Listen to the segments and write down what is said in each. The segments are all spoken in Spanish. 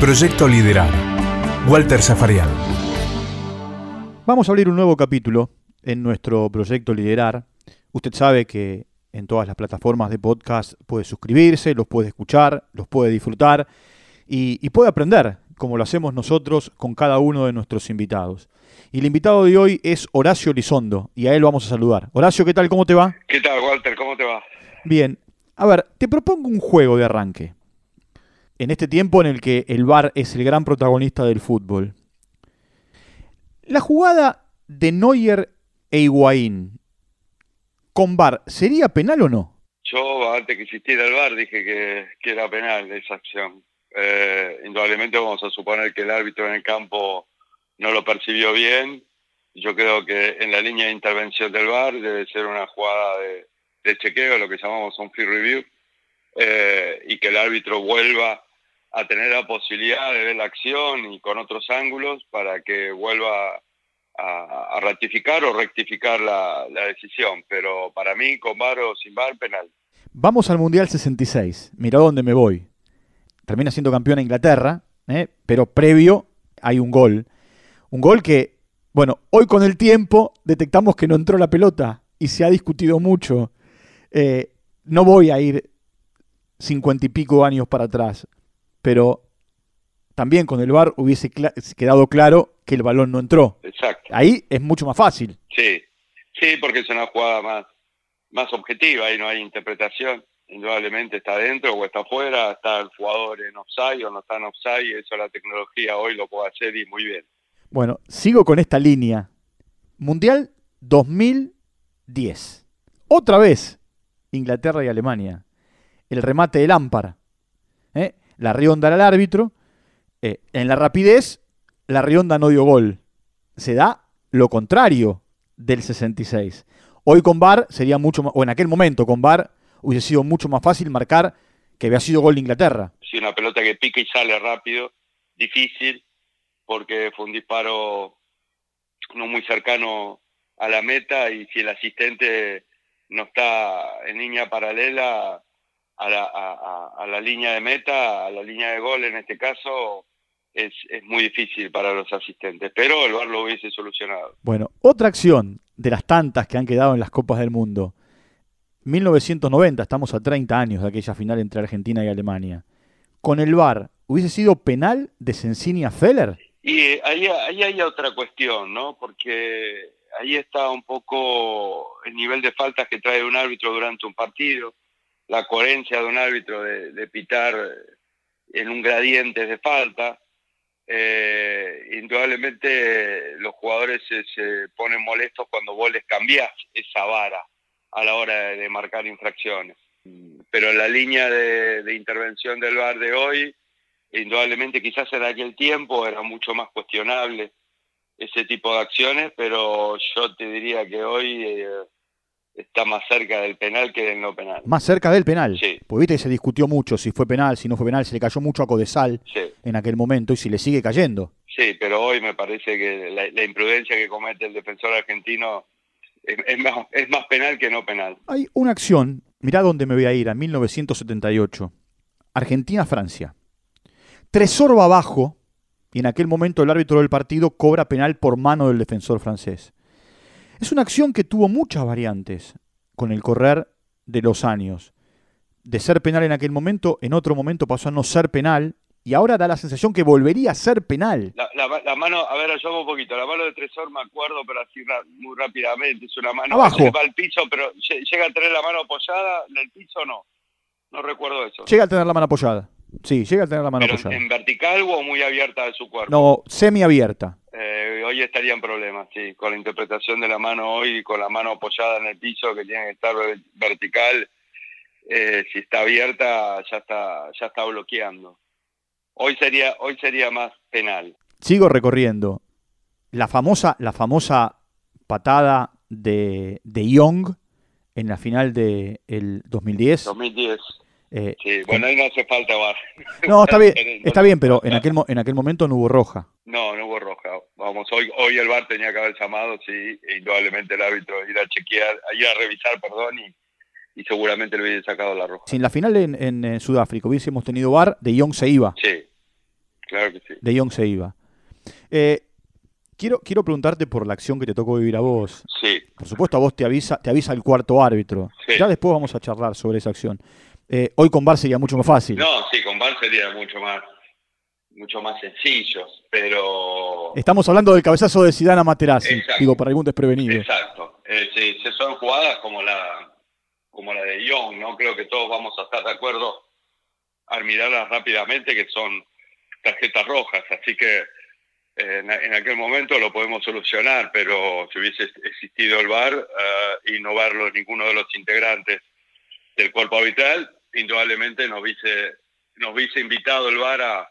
Proyecto Liderar. Walter Zafarian. Vamos a abrir un nuevo capítulo en nuestro proyecto Liderar. Usted sabe que en todas las plataformas de podcast puede suscribirse, los puede escuchar, los puede disfrutar y, y puede aprender, como lo hacemos nosotros con cada uno de nuestros invitados. Y el invitado de hoy es Horacio Lizondo y a él vamos a saludar. Horacio, ¿qué tal? ¿Cómo te va? ¿Qué tal, Walter? ¿Cómo te va? Bien. A ver, te propongo un juego de arranque en este tiempo en el que el VAR es el gran protagonista del fútbol. La jugada de Neuer e Higuaín con VAR, ¿sería penal o no? Yo, antes que existiera el VAR, dije que, era penal esa acción. Eh, indudablemente vamos a suponer que el árbitro en el campo no lo percibió bien. Yo creo que en la línea de intervención del VAR debe ser una jugada de, de chequeo, lo que llamamos un free review, eh, y que el árbitro vuelva a tener la posibilidad de ver la acción y con otros ángulos para que vuelva a, ratificar o rectificar la, decisión. Pero para mí, con VAR o sin VAR, penal. Vamos al Mundial 66. Mira dónde me voy. Termina siendo campeón a Inglaterra, ¿eh? pero previo hay un gol. Un gol que, bueno, hoy con el tiempo detectamos que no entró la pelota y se ha discutido mucho. Eh, no voy a ir cincuenta y pico años para atrás, pero también con el VAR hubiese cl quedado claro que el balón no entró. Exacto. Ahí es mucho más fácil. Sí, sí, porque es una jugada más, más objetiva, ahí no hay interpretación. Indudablemente está dentro o está afuera, está el jugador en offside o no está en offside, eso la tecnología hoy lo puede hacer y muy bien. Bueno, sigo con esta línea. Mundial 2010. Otra vez Inglaterra y Alemania. El remate del Lampard. La Rionda al árbitro. Eh, en la rapidez, la Rionda no dio gol. Se da lo contrario del 66. Hoy con VAR sería mucho más, o en aquel momento con VAR hubiese sido mucho más fácil marcar que había sido gol de Inglaterra. Sí, una pelota que pica y sale rápido, difícil, porque fue un disparo no muy cercano a la meta y si el asistente no está en línea paralela a la, a, a la línea de meta, a la línea de gol en este caso, es, es, muy difícil para los asistentes, pero el VAR lo hubiese solucionado. Bueno, otra acción de las tantas que han quedado en las Copas del Mundo. 1990, estamos a 30 años de aquella final entre Argentina y Alemania. Con el VAR, ¿hubiese sido penal de Sensini a Feller? Y ahí, ahí hay otra cuestión, ¿no? Porque ahí está un poco el nivel de faltas que trae un árbitro durante un partido, la coherencia de un árbitro de, pitar en un gradiente de falta. Eh, indudablemente los jugadores se, ponen molestos cuando vos les cambiás esa vara a la hora de, de marcar infracciones. Pero la línea de, de, intervención del VAR de hoy, indudablemente quizás en aquel tiempo era mucho más cuestionable ese tipo de acciones, pero yo te diría que hoy eh, está más cerca del penal que del no penal. Más cerca del penal. Sí. Pues viste que se discutió mucho si fue penal, si no fue penal, se le cayó mucho a Codesal sí. en aquel momento y si le sigue cayendo. Sí, pero hoy me parece que la, la imprudencia que comete el defensor argentino es, es, más, es más penal que no penal. Hay una acción, mirá dónde me voy a ir, a 1978. Argentina-Francia. Tresor va abajo y en aquel momento el árbitro del partido cobra penal por mano del defensor francés. Es una acción que tuvo muchas variantes con el correr de los años. De ser penal en aquel momento, en otro momento pasó a no ser penal y ahora da la sensación que volvería a ser penal. La, la, la mano, a ver, yo un poquito, la mano de Tresor me acuerdo, pero así muy rápidamente, es una mano Abajo. que va al piso, pero llega a tener la mano apoyada en el piso o no. No recuerdo eso. Llega a tener la mano apoyada. Sí, llega a tener la mano pero apoyada. ¿En vertical o muy abierta de su cuerpo? No, semiabierta. Eh, hoy estaría en problemas, sí, con la interpretación de la mano hoy, con la mano apoyada en el piso, que tiene que estar vertical. Eh, si está abierta, ya está, ya está bloqueando. Hoy sería, hoy sería más penal. Sigo recorriendo. La famosa, la famosa patada de, de Young en la final del de 2010. 2010. Eh, sí, bueno, ahí no hace falta bar. No, está bien, está bien, pero en aquel, en aquel momento no hubo roja. No, no hubo roja. Vamos, hoy, hoy el bar tenía que haber llamado, sí, e indudablemente el árbitro ir a chequear, ir a revisar, perdón, y, y seguramente le hubiese sacado la roja. Si en la final en, en, en Sudáfrica hubiésemos tenido bar, De Jong se iba. Sí, claro que sí. De Jong se iba. Eh, quiero, quiero preguntarte por la acción que te tocó vivir a vos. Sí. Por supuesto, a vos te avisa, te avisa el cuarto árbitro. Sí. Ya después vamos a charlar sobre esa acción. Eh, hoy con VAR sería mucho más fácil. No, sí, con VAR sería mucho más, mucho más sencillo, pero... Estamos hablando del cabezazo de Zidane a Materazzi, Exacto. digo, para algún desprevenido. Exacto. Eh, sí, son jugadas como la, como la de Young, ¿no? Creo que todos vamos a estar de acuerdo al mirarlas rápidamente que son tarjetas rojas, así que eh, en, en aquel momento lo podemos solucionar, pero si hubiese existido el VAR eh, y no verlo ninguno de los integrantes del cuerpo arbitral, indudablemente nos hubiese, nos hubiese invitado el VAR a,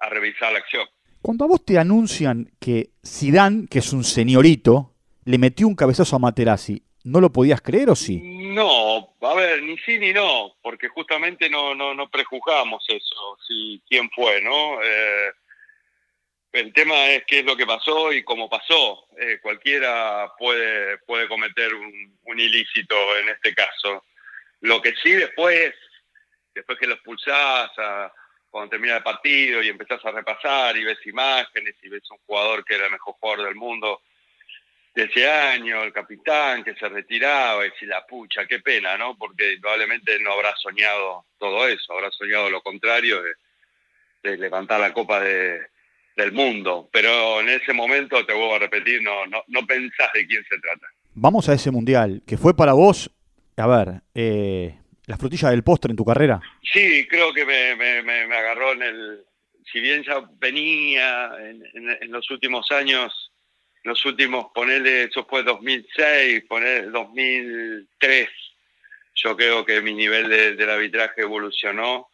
a revisar la acción. Cuando a vos te anuncian que Zidane, que es un señorito, le metió un cabezazo a Materazzi, ¿no lo podías creer o sí? No, a ver, ni sí ni no, porque justamente no, no, no prejuzgamos eso, si quién fue, ¿no? Eh, el tema es qué es lo que pasó y cómo pasó. Eh, cualquiera puede, puede cometer un, un, ilícito en este caso. Lo que sí después, después que lo expulsás, a, cuando termina el partido y empezás a repasar y ves imágenes y ves un jugador que era el mejor jugador del mundo de ese año, el capitán que se retiraba y si la pucha, qué pena, ¿no? Porque probablemente no habrá soñado todo eso, habrá soñado lo contrario de, de levantar la copa de, del mundo. Pero en ese momento, te vuelvo a repetir, no, no, no pensás de quién se trata. Vamos a ese mundial, que fue para vos, a ver, eh, la frutilla del postre en tu carrera. Sí, creo que me, agarró en el... Si bien ya venía en, los últimos años los últimos, ponerle, eso fue 2006, poner 2003, yo creo que mi nivel de, arbitraje evolucionó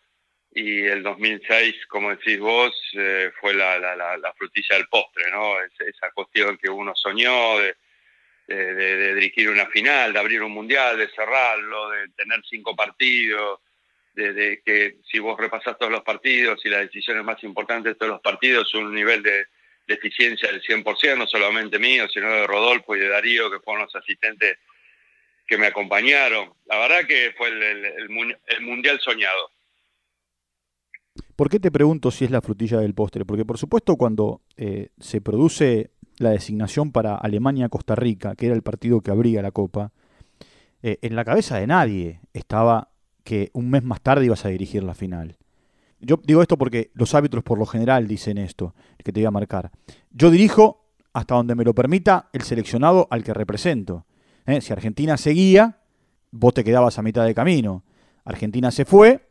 y el 2006, como decís vos, eh, fue la, la, la, la, frutilla del postre, ¿no? Es, esa cuestión que uno soñó de, de, dirigir una final, de abrir un mundial, de cerrarlo, de tener cinco partidos, de, que si vos repasás todos los partidos y las decisiones más importantes de todos los partidos, un nivel de eficiencia del 100%, no solamente mío, sino de Rodolfo y de Darío, que fueron los asistentes que me acompañaron. La verdad que fue el, mundial soñado. ¿Por qué te pregunto si es la frutilla del postre? Porque por supuesto cuando eh, se produce la designación para Alemania-Costa Rica, que era el partido que abría la Copa, eh, en la cabeza de nadie estaba que un mes más tarde ibas a dirigir la final. Yo digo esto porque los árbitros por lo general dicen esto, que te voy a marcar. Yo dirijo hasta donde me lo permita el seleccionado al que represento. ¿Eh? Si Argentina seguía, vos te quedabas a mitad de camino. Argentina se fue,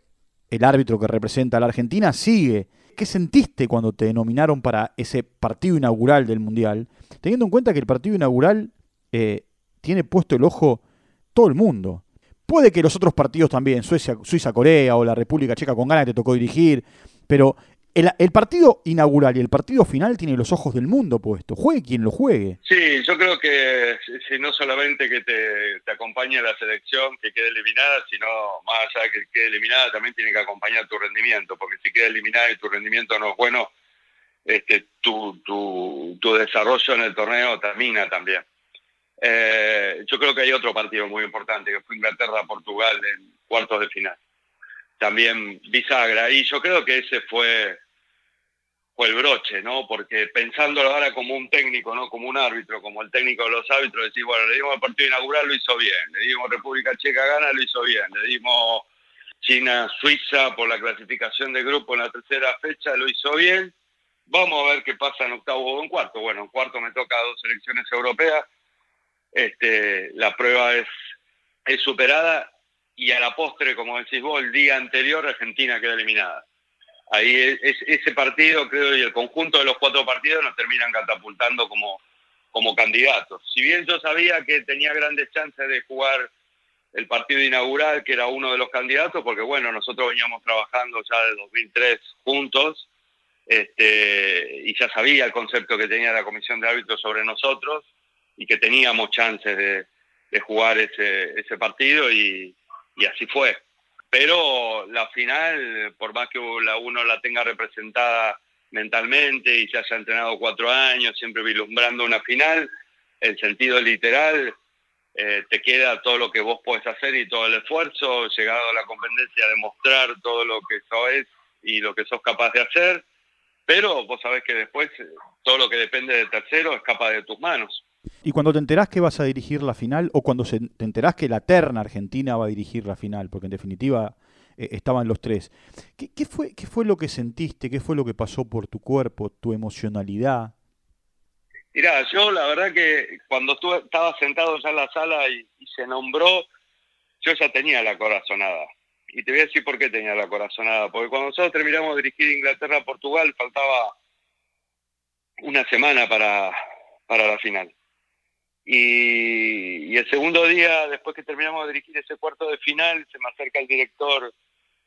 el árbitro que representa a la Argentina sigue. ¿Qué sentiste cuando te nominaron para ese partido inaugural del Mundial? Teniendo en cuenta que el partido inaugural eh, tiene puesto el ojo todo el mundo. Puede que los otros partidos también, Suecia, Suiza, Corea o la República Checa con ganas te tocó dirigir, pero el, partido inaugural y el partido final tiene los ojos del mundo puesto. Juegue quien lo juegue. Sí, yo creo que si no solamente que te, te acompañe la selección que quede eliminada, sino más allá de que quede eliminada, también tiene que acompañar tu rendimiento, porque si queda eliminada y tu rendimiento no es bueno, este, tu, tu, tu desarrollo en el torneo termina también. Eh, yo creo que hay otro partido muy importante, que fue Inglaterra-Portugal en cuartos de final. También bisagra. Y yo creo que ese fue, fue el broche, ¿no? Porque pensándolo ahora como un técnico, ¿no? Como un árbitro, como el técnico de los árbitros, decir, bueno, le dimos el partido inaugural, lo hizo bien. Le dimos República Checa gana, lo hizo bien. Le dimos China-Suiza por la clasificación de grupo en la tercera fecha, lo hizo bien. Vamos a ver qué pasa en octavo o en cuarto. Bueno, en cuarto me toca dos selecciones europeas este, la prueba es, es superada y a la postre, como decís vos, el día anterior Argentina queda eliminada. Ahí es, es, ese partido, creo, y el conjunto de los cuatro partidos nos terminan catapultando como, como candidatos. Si bien yo sabía que tenía grandes chances de jugar el partido inaugural, que era uno de los candidatos, porque bueno, nosotros veníamos trabajando ya de 2003 juntos, este, y ya sabía el concepto que tenía la comisión de árbitros sobre nosotros, y que teníamos chances de, de jugar ese, ese partido y, así fue. Pero la final, por más que la uno la tenga representada mentalmente y se haya entrenado cuatro años, siempre vislumbrando una final, el sentido literal, eh, te queda todo lo que vos podés hacer y todo el esfuerzo, llegado a la competencia, demostrar todo lo que sos y lo que sos capaz de hacer. pero vos sabés que después todo lo que depende del tercero escapa de tus manos. Y cuando te enterás que vas a dirigir la final, o cuando se, te enterás que la terna argentina va a dirigir la final, porque en definitiva eh, estaban los tres, ¿qué, fue, ¿qué fue lo que sentiste? ¿Qué fue lo que pasó por tu cuerpo, tu emocionalidad? Mirá, yo la verdad que cuando estuve, estaba sentado ya en la sala y, se nombró, yo ya tenía la corazonada. Y te voy a decir por qué tenía la corazonada. Porque cuando nosotros terminamos de dirigir Inglaterra-Portugal, faltaba una semana para, para la final. Y, el segundo día, después que terminamos de dirigir ese cuarto de final, se me acerca el director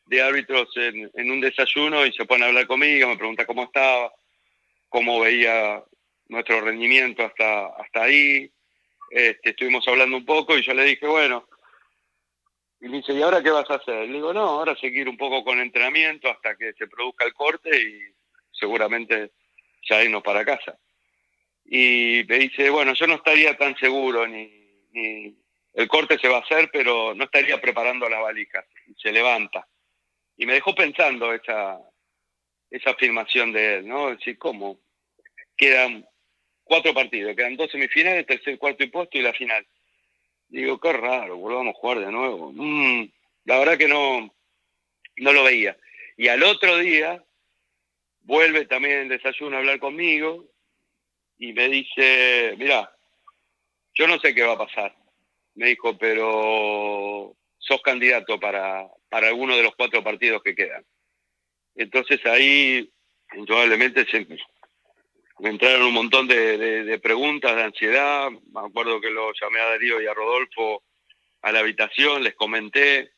de árbitros en, un desayuno y se pone a hablar conmigo, me pregunta cómo estaba, cómo veía nuestro rendimiento hasta, hasta ahí. Este, estuvimos hablando un poco y yo le dije, bueno, y me dice, ¿y ahora qué vas a hacer? Le digo, no, ahora seguir un poco con entrenamiento hasta que se produzca el corte y seguramente ya irnos para casa y me dice, bueno, yo no estaría tan seguro, ni, el corte se va a hacer, pero no estaría preparando las valijas. Y se levanta. Y me dejó pensando esa, esa afirmación de él, ¿no? Decir, ¿cómo? Quedan cuatro partidos, quedan dos semifinales, tercer, cuarto y puesto y la final. Digo, qué raro, volvamos a jugar de nuevo. Mm, la verdad que no, no lo veía. Y al otro día vuelve también en desayuno a hablar conmigo y me dice, mira, yo no sé qué va a pasar. Me dijo, pero sos candidato para, para alguno de los cuatro partidos que quedan. Entonces ahí indudablemente me entraron un montón de, preguntas, de ansiedad. Me acuerdo que lo llamé a Darío y a Rodolfo a la habitación, les comenté,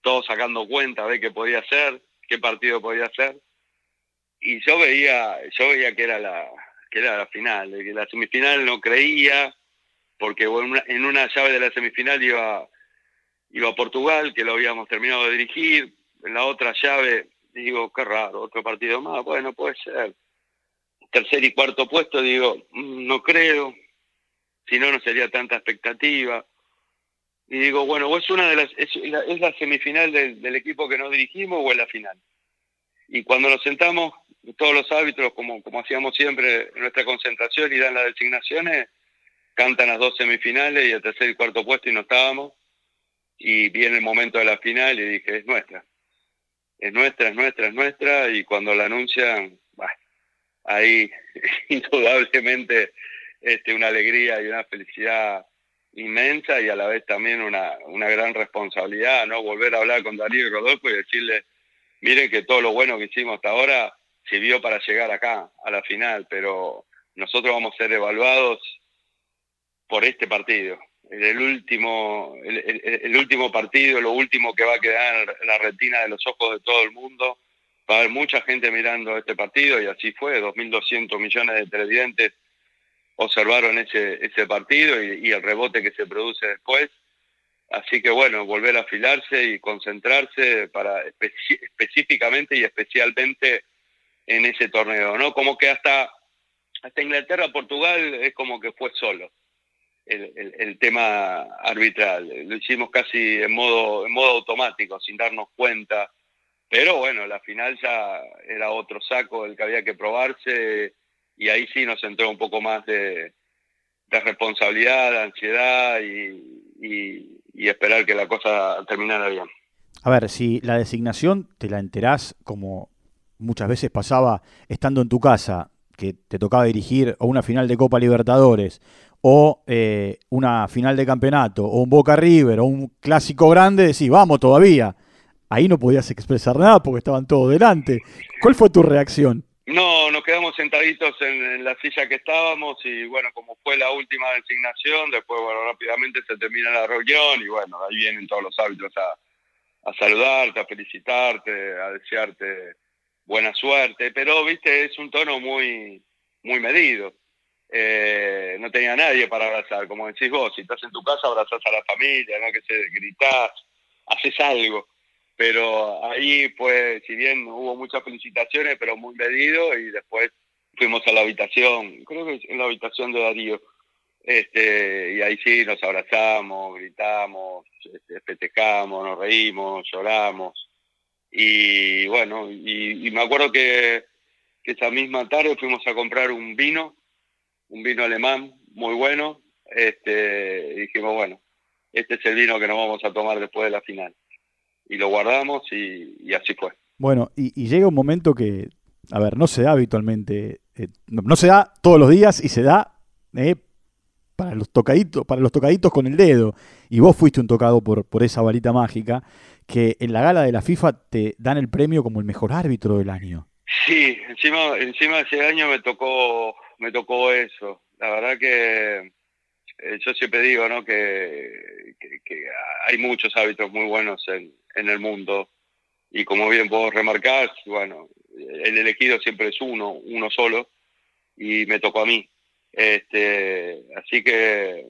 todos sacando cuenta de qué podía hacer, qué partido podía hacer. Y yo veía, yo veía que era la, que era la final, la semifinal no creía, porque en una llave de la semifinal iba, iba Portugal, que lo habíamos terminado de dirigir, en la otra llave, digo, qué raro, otro partido más, bueno, puede ser. Tercer y cuarto puesto, digo, mm, no creo, si no, no sería tanta expectativa. Y digo, bueno, o es una de las, es la, es la semifinal del, del equipo que no dirigimos o es la final. Y cuando nos sentamos, todos los árbitros, como, como hacíamos siempre nuestra concentración y dan las designaciones, cantan las dos semifinales y el tercer y cuarto puesto y no estábamos. Y viene el momento de la final y dije, es nuestra. Es nuestra, es nuestra, es nuestra. Y cuando la anuncian, bueno, ahí indudablemente este, una alegría y una felicidad inmensa y a la vez también una, una gran responsabilidad, ¿no? Volver a hablar con Darío y Rodolfo y decirle, miren que todo lo bueno que hicimos hasta ahora sirvió para llegar acá, a la final, pero nosotros vamos a ser evaluados por este partido. El último, el, último partido, lo último que va a quedar en la retina de los ojos de todo el mundo. Va a haber mucha gente mirando este partido y así fue. 2.200 millones de televidentes observaron ese, ese partido y, el rebote que se produce después. Así que bueno, volver a afilarse y concentrarse para específicamente y especialmente en ese torneo, ¿no? Como que hasta, hasta Inglaterra, Portugal es como que fue solo el, el, tema arbitral. Lo hicimos casi en modo, en modo automático, sin darnos cuenta. Pero bueno, la final ya era otro saco el que había que probarse y ahí sí nos entró un poco más de, de responsabilidad, de ansiedad y, y esperar que la cosa terminara bien. A ver, si la designación te la enterás como muchas veces pasaba estando en tu casa, que te tocaba dirigir o una final de Copa Libertadores, o eh, una final de campeonato, o un Boca River, o un clásico grande, decís, vamos todavía. Ahí no podías expresar nada porque estaban todos delante. ¿Cuál fue tu reacción? No, nos quedamos sentaditos en, la silla que estábamos y bueno, como fue la última designación, después bueno, rápidamente se termina la reunión y bueno, ahí vienen todos los árbitros a, a saludarte, a felicitarte, a desearte buena suerte, pero viste, es un tono muy, muy medido. Eh, no tenía nadie para abrazar, como decís vos, si estás en tu casa abrazás a la familia, no que se gritás, haces algo. Pero ahí pues, si bien hubo muchas felicitaciones, pero muy medido, y después fuimos a la habitación, creo que en la habitación de Darío, este, y ahí sí nos abrazamos, gritamos, este, festejamos, nos reímos, lloramos. Y bueno, y, me acuerdo que esa misma tarde fuimos a comprar un vino, un vino alemán muy bueno, este, dijimos, bueno, este es el vino que nos vamos a tomar después de la final. Y lo guardamos y, así fue. Bueno, y, llega un momento que, a ver, no se da habitualmente, eh, no, se da todos los días y se da eh, para los tocaditos, para los tocaditos con el dedo. Y vos fuiste un tocado por, por esa varita mágica que en la gala de la FIFA te dan el premio como el mejor árbitro del año. Sí, encima, encima ese año me tocó, me tocó eso. La verdad que eh, yo siempre digo, ¿no? Que, hay muchos árbitros muy buenos en, en el mundo y como bien puedo remarcar, bueno, el elegido siempre es uno, uno solo y me tocó a mí. Este, así que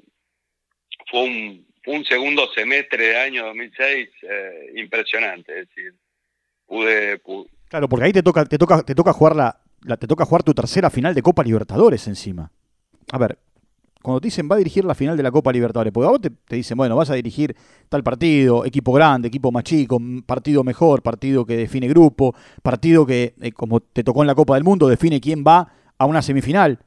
fue un, un segundo semestre de año 2006 eh, impresionante. Es decir, pude, Claro, porque ahí te toca, te toca, te toca jugar la, te toca jugar tu tercera final de Copa Libertadores encima. A ver, cuando te dicen va a dirigir la final de la Copa Libertadores, porque a vos te, dicen, bueno, vas a dirigir tal partido, equipo grande, equipo más chico, partido mejor, partido que define grupo, partido que, eh, como te tocó en la Copa del Mundo, define quién va a una semifinal.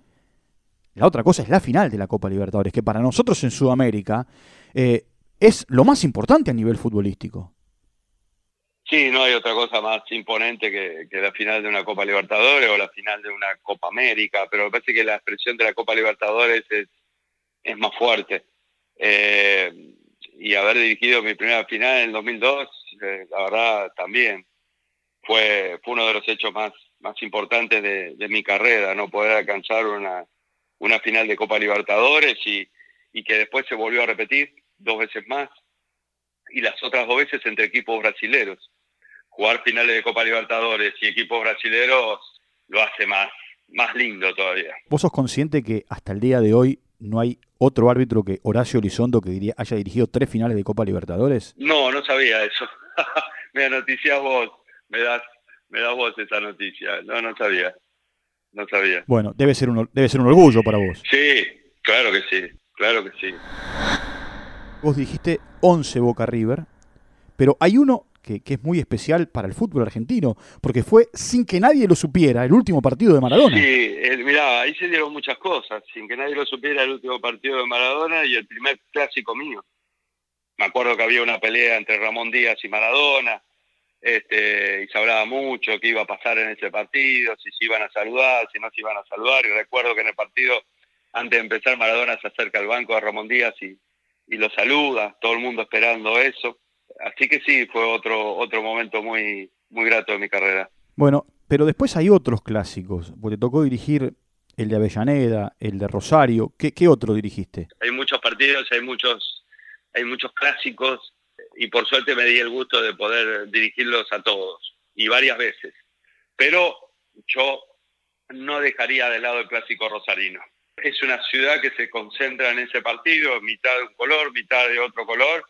La otra cosa es la final de la Copa Libertadores, que para nosotros en Sudamérica eh, es lo más importante a nivel futbolístico. Sí, no hay otra cosa más imponente que, la final de una Copa Libertadores o la final de una Copa América, pero me parece que la expresión de la Copa Libertadores es, más fuerte. Eh, y haber dirigido mi primera final en el 2002, eh, la verdad también fue, fue uno de los hechos más, más importantes de, de mi carrera, no poder alcanzar una, una final de Copa Libertadores y, y que después se volvió a repetir dos veces más y las otras dos veces entre equipos brasileros. Jugar finales de Copa Libertadores y equipos brasileros lo hace más, más lindo todavía. ¿Vos sos consciente que hasta el día de hoy no hay otro árbitro que Horacio Elizondo que haya dirigido tres finales de Copa Libertadores? No, no sabía eso. me noticias vos, me das, me das vos esa noticia. No, no sabía no sabía. Bueno, debe ser un, debe ser un orgullo para vos. Sí, claro que sí, claro que sí. Vos dijiste 11 Boca River, pero hay uno que, es muy especial para el fútbol argentino, porque fue sin que nadie lo supiera el último partido de Maradona. Sí, mirá, ahí se dieron muchas cosas, sin que nadie lo supiera el último partido de Maradona y el primer clásico mío. Me acuerdo que había una pelea entre Ramón Díaz y Maradona, este, y se hablaba mucho qué iba a pasar en ese partido, si se iban a saludar, si no se iban a saludar, y recuerdo que en el partido, antes de empezar, Maradona se acerca al banco de Ramón Díaz y, y lo saluda, todo el mundo esperando eso. Así que sí, fue otro, otro momento muy, muy grato de mi carrera. Bueno, pero después hay otros clásicos, porque te tocó dirigir el de Avellaneda, el de Rosario. ¿Qué, qué otro dirigiste? Hay muchos partidos, hay muchos, hay muchos clásicos y por suerte me di el gusto de poder dirigirlos a todos y varias veces. Pero yo no dejaría de lado el clásico rosarino. Es una ciudad que se concentra en ese partido, mitad de un color, mitad de otro color,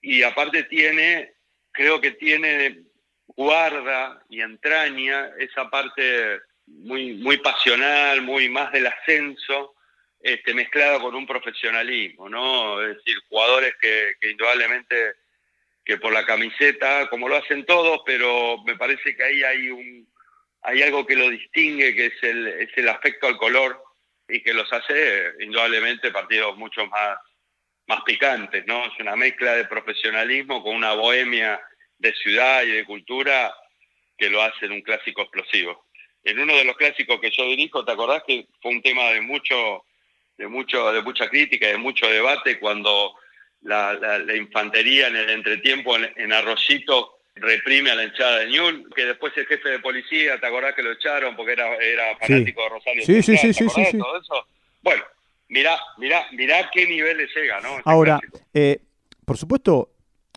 y aparte tiene, creo que tiene, guarda y entraña esa parte muy, muy pasional, muy más del ascenso, este, mezclada con un profesionalismo, ¿no? Es decir, jugadores que, indudablemente que por la camiseta, como lo hacen todos, pero me parece que ahí hay un hay algo que lo distingue, que es el, es el aspecto al color y que los hace indudablemente partidos mucho más, más picantes, ¿no? Es una mezcla de profesionalismo con una bohemia de ciudad y de cultura que lo hace en un clásico explosivo. En uno de los clásicos que yo dirijo, ¿te acordás que fue un tema de mucho de, mucho, de mucha crítica, de mucho debate cuando la, la, infantería en el entretiempo en, Arroyito reprime a la hinchada de Ñul, que después el jefe de policía, ¿te acordás que lo echaron porque era, era fanático de Rosario? Sí, sí, sí, sí, sí, todo eso? Bueno, mirá, mirá, mirá qué nivel le llega, ¿no? Este Ahora, eh, por supuesto,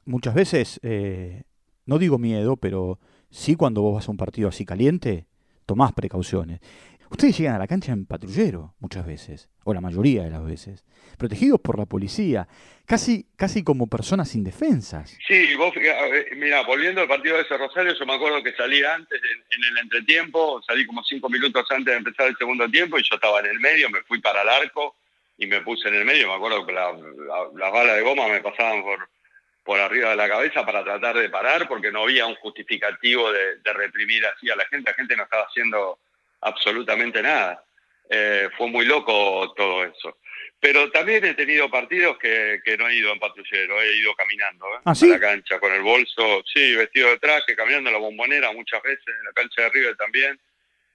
muchas veces, eh, no digo miedo, pero sí cuando vos vas a un partido así caliente, tomás precauciones. Ustedes llegan a la cancha en patrullero muchas veces, o la mayoría de las veces, protegidos por la policía, casi, casi como personas indefensas. Sí, vos, mira, volviendo al partido de ese Rosario, yo me acuerdo que salí antes, en, el entretiempo, salí como cinco minutos antes de empezar el segundo tiempo y yo estaba en el medio, me fui para el arco y me puse en el medio, me acuerdo que las balas de goma me pasaban por, por arriba de la cabeza para tratar de parar, porque no había un justificativo de, reprimir así a la gente. La gente no estaba haciendo absolutamente nada. Eh, fue muy loco todo eso. Pero también he tenido partidos que, no he ido en patrullero, he ido caminando ¿eh? ¿Ah, a la cancha con el bolso, sí, vestido de traje, caminando en la bombonera muchas veces, en la cancha de River también.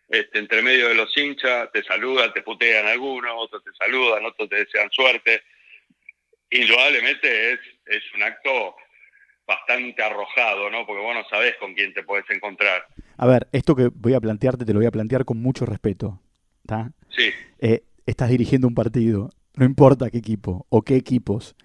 Este, entre medio de los hinchas, te saludan, te putean algunos, otros te saludan, otros te desean suerte. Indudablemente es, es un acto bastante arrojado, ¿no? Porque vos no sabés con quién te puedes encontrar. A ver, esto que voy a plantearte te lo voy a plantear con mucho respeto. ¿está? Sí. Eh, estás dirigiendo un partido, no importa qué equipo o qué equipos.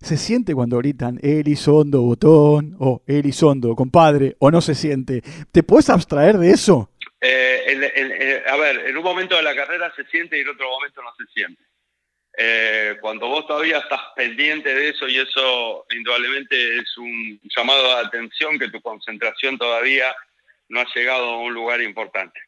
¿Se siente cuando gritan Elizondo, botón, o Elizondo, compadre, o no se siente? ¿Te puedes abstraer de eso? Eh, a ver, en un momento de la carrera se siente y en otro momento no se siente. Eh, cuando vos todavía estás pendiente de eso y eso indudablemente es un llamado de atención que tu concentración todavía no ha llegado a un lugar importante.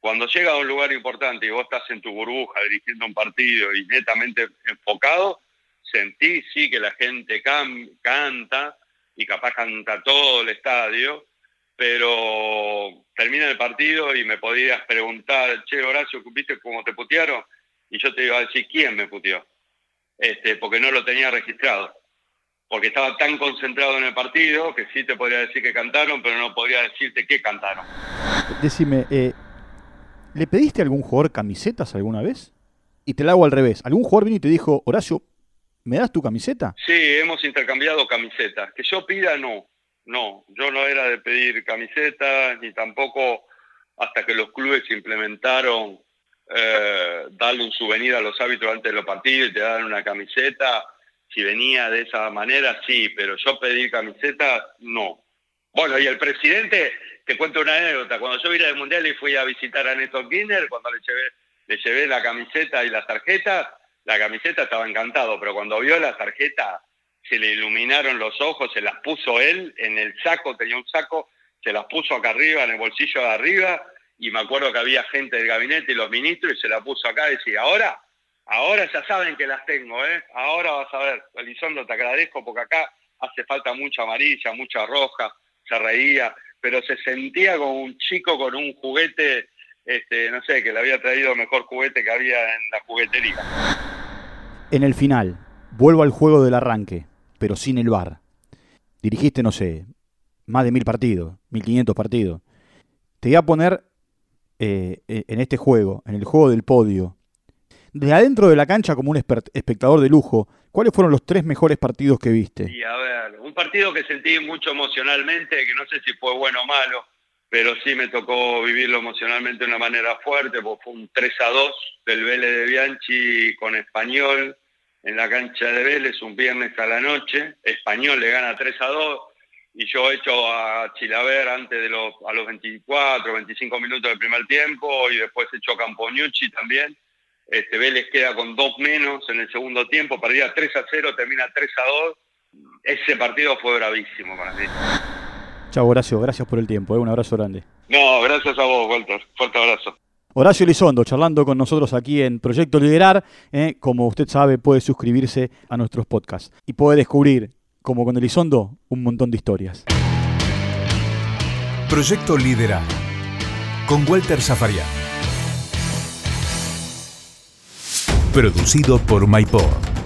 Cuando llega a un lugar importante y vos estás en tu burbuja dirigiendo un partido y netamente enfocado, sentís sí que la gente canta y capaz canta todo el estadio, pero termina el partido y me podías preguntar, che Horacio, ¿viste cómo te putearon? Y yo te iba a decir quién me puteó, este, porque no lo tenía registrado porque estaba tan concentrado en el partido que sí te podría decir que cantaron, pero no podría decirte qué cantaron. Decime, eh, ¿Le pediste a algún jugador camisetas alguna vez? Y te la hago al revés. ¿Algún jugador vino y te dijo, Horacio, ¿me das tu camiseta? Sí, hemos intercambiado camisetas. Que yo pida, no. No, yo no era de pedir camisetas, ni tampoco hasta que los clubes implementaron eh, darle un souvenir a los árbitros antes de los partidos y te dan una camiseta. Si venía de esa manera, sí, pero yo pedir camisetas, no. Bueno, y el presidente te cuento una anécdota. Cuando yo vine del Mundial y fui a visitar a Néstor Kirchner, cuando le llevé, le llevé la camiseta y las tarjetas, la camiseta estaba encantado, pero cuando vio la tarjeta se le iluminaron los ojos, se las puso él en el saco, tenía un saco, se las puso acá arriba, en el bolsillo de arriba, y me acuerdo que había gente del gabinete y los ministros, y se la puso acá y decía, ahora, ahora ya saben que las tengo, ¿eh? Ahora vas a ver, Elizondo, te agradezco porque acá hace falta mucha amarilla, mucha roja, se reía pero se sentía como un chico con un juguete, este, no sé, que le había traído mejor juguete que había en la juguetería. En el final, vuelvo al juego del arranque, pero sin el bar. Dirigiste, no sé, más de mil partidos, mil quinientos partidos. Te voy a poner eh, en este juego, en el juego del podio, de adentro de la cancha como un espectador de lujo, ¿cuáles fueron los tres mejores partidos que viste? Y a ver, un partido que sentí mucho emocionalmente, que no sé si fue bueno o malo, pero sí me tocó vivirlo emocionalmente de una manera fuerte, porque fue un 3 a 2 del Vélez de Bianchi con Español en la cancha de Vélez un viernes a la noche. Español le gana 3 a 2 y yo hecho a Chilaver antes de los, a los 24, 25 minutos del primer tiempo y después hecho a Campognucci también este, Vélez queda con dos menos en el segundo tiempo, perdía 3 a 0, termina 3 a 2. Ese partido fue bravísimo para mí. Chao, Horacio, gracias por el tiempo, ¿eh? un abrazo grande. No, gracias a vos, Walter. Fuerte abrazo. Horacio Elizondo, charlando con nosotros aquí en Proyecto Liderar. ¿eh? como usted sabe, puede suscribirse a nuestros podcasts y puede descubrir, como con Elizondo, un montón de historias. Proyecto Liderar con Walter Zafarian. Producido por MyPod.